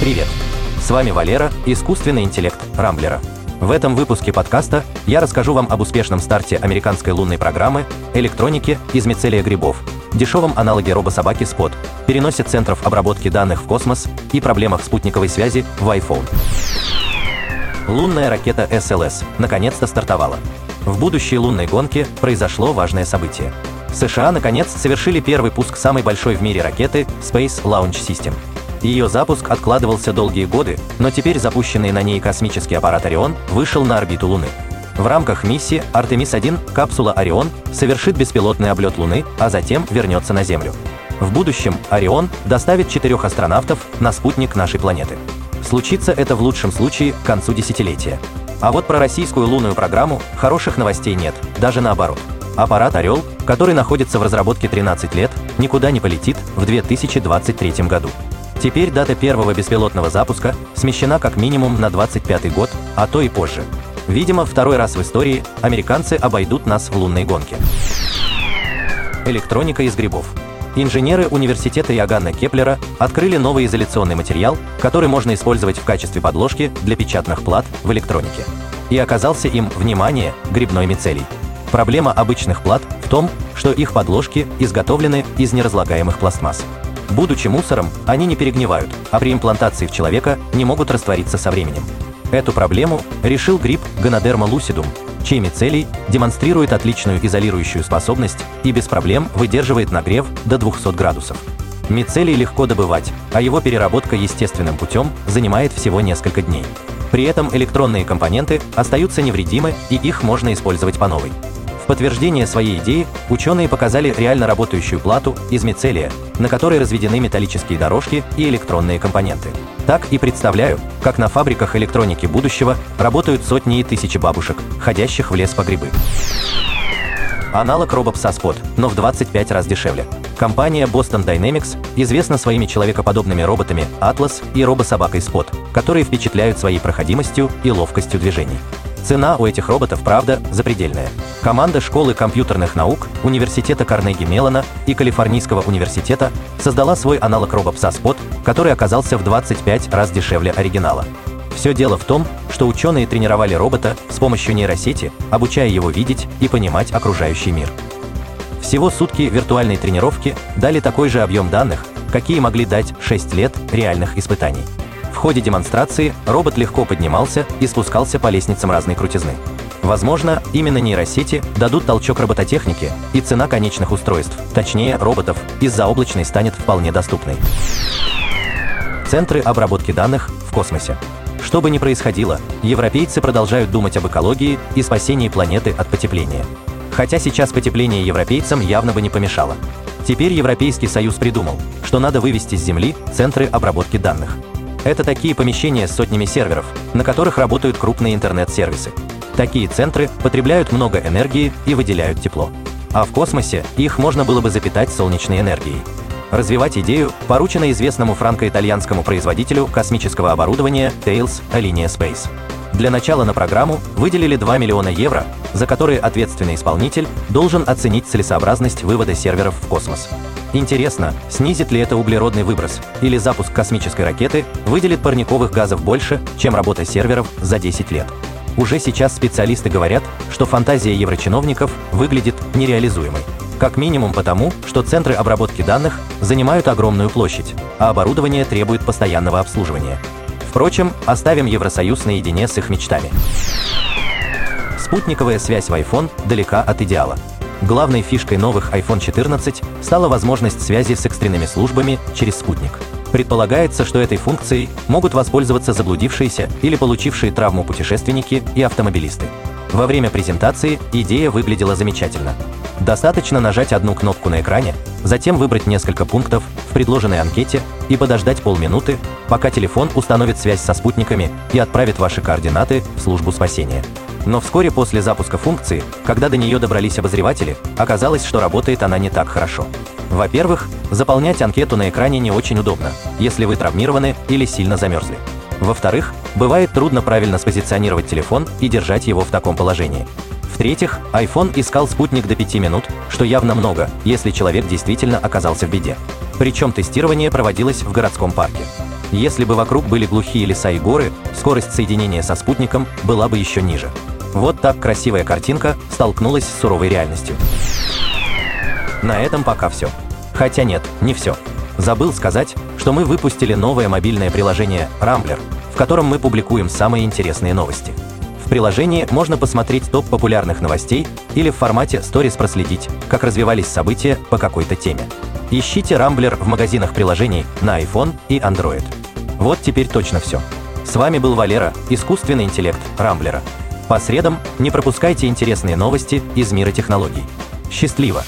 Привет! С вами Валера, искусственный интеллект Рамблера. В этом выпуске подкаста я расскажу вам об успешном старте американской лунной программы, электронике из мицелия грибов, дешевом аналоге робособаки Spot, переносе центров обработки данных в космос и проблемах спутниковой связи в iPhone. Лунная ракета SLS наконец-то стартовала. В будущей лунной гонке произошло важное событие. США наконец совершили первый пуск самой большой в мире ракеты Space Launch System. Ее запуск откладывался долгие годы, но теперь запущенный на ней космический аппарат Орион вышел на орбиту Луны. В рамках миссии Артемис-1 капсула Орион совершит беспилотный облет Луны, а затем вернется на Землю. В будущем Орион доставит четырех астронавтов на спутник нашей планеты. Случится это в лучшем случае к концу десятилетия. А вот про российскую лунную программу хороших новостей нет, даже наоборот. Аппарат «Орел», который находится в разработке 13 лет, никуда не полетит в 2023 году. Теперь дата первого беспилотного запуска смещена как минимум на 25 год, а то и позже. Видимо, второй раз в истории американцы обойдут нас в лунной гонке. Электроника из грибов. Инженеры университета Иоганна Кеплера открыли новый изоляционный материал, который можно использовать в качестве подложки для печатных плат в электронике. И оказался им, внимание, грибной мицелий. Проблема обычных плат в том, что их подложки изготовлены из неразлагаемых пластмасс. Будучи мусором, они не перегнивают, а при имплантации в человека не могут раствориться со временем. Эту проблему решил гриб Гонодерма lucidum, чей мицелий демонстрирует отличную изолирующую способность и без проблем выдерживает нагрев до 200 градусов. Мицелий легко добывать, а его переработка естественным путем занимает всего несколько дней. При этом электронные компоненты остаются невредимы и их можно использовать по новой подтверждение своей идеи ученые показали реально работающую плату из мицелия, на которой разведены металлические дорожки и электронные компоненты. Так и представляю, как на фабриках электроники будущего работают сотни и тысячи бабушек, ходящих в лес по грибы. Аналог робопса Spot, но в 25 раз дешевле. Компания Boston Dynamics известна своими человекоподобными роботами Atlas и робособакой Spot, которые впечатляют своей проходимостью и ловкостью движений. Цена у этих роботов, правда, запредельная. Команда школы компьютерных наук, университета Карнеги Меллона и Калифорнийского университета создала свой аналог робопса Spot, который оказался в 25 раз дешевле оригинала. Все дело в том, что ученые тренировали робота с помощью нейросети, обучая его видеть и понимать окружающий мир. Всего сутки виртуальной тренировки дали такой же объем данных, какие могли дать 6 лет реальных испытаний. В ходе демонстрации робот легко поднимался и спускался по лестницам разной крутизны. Возможно, именно нейросети дадут толчок робототехнике, и цена конечных устройств, точнее роботов, из-за облачной станет вполне доступной. Центры обработки данных в космосе. Что бы ни происходило, европейцы продолжают думать об экологии и спасении планеты от потепления. Хотя сейчас потепление европейцам явно бы не помешало. Теперь Европейский Союз придумал, что надо вывести с Земли центры обработки данных – это такие помещения с сотнями серверов, на которых работают крупные интернет-сервисы. Такие центры потребляют много энергии и выделяют тепло. А в космосе их можно было бы запитать солнечной энергией. Развивать идею поручено известному франко-итальянскому производителю космического оборудования Tails Alinea Space. Для начала на программу выделили 2 миллиона евро, за которые ответственный исполнитель должен оценить целесообразность вывода серверов в космос. Интересно, снизит ли это углеродный выброс, или запуск космической ракеты выделит парниковых газов больше, чем работа серверов за 10 лет. Уже сейчас специалисты говорят, что фантазия еврочиновников выглядит нереализуемой. Как минимум потому, что центры обработки данных занимают огромную площадь, а оборудование требует постоянного обслуживания. Впрочем, оставим Евросоюз наедине с их мечтами. Спутниковая связь в iPhone далека от идеала. Главной фишкой новых iPhone 14 стала возможность связи с экстренными службами через спутник. Предполагается, что этой функцией могут воспользоваться заблудившиеся или получившие травму путешественники и автомобилисты. Во время презентации идея выглядела замечательно. Достаточно нажать одну кнопку на экране, затем выбрать несколько пунктов в предложенной анкете и подождать полминуты, пока телефон установит связь со спутниками и отправит ваши координаты в службу спасения. Но вскоре после запуска функции, когда до нее добрались обозреватели, оказалось, что работает она не так хорошо. Во-первых, заполнять анкету на экране не очень удобно, если вы травмированы или сильно замерзли. Во-вторых, бывает трудно правильно спозиционировать телефон и держать его в таком положении. В-третьих, iPhone искал спутник до 5 минут, что явно много, если человек действительно оказался в беде. Причем тестирование проводилось в городском парке. Если бы вокруг были глухие леса и горы, скорость соединения со спутником была бы еще ниже. Вот так красивая картинка столкнулась с суровой реальностью. На этом пока все. Хотя нет, не все. Забыл сказать, что мы выпустили новое мобильное приложение Rambler, в котором мы публикуем самые интересные новости. В приложении можно посмотреть топ популярных новостей или в формате Stories проследить, как развивались события по какой-то теме. Ищите Rambler в магазинах приложений на iPhone и Android. Вот теперь точно все. С вами был Валера, искусственный интеллект Рамблера. По средам не пропускайте интересные новости из мира технологий. Счастливо!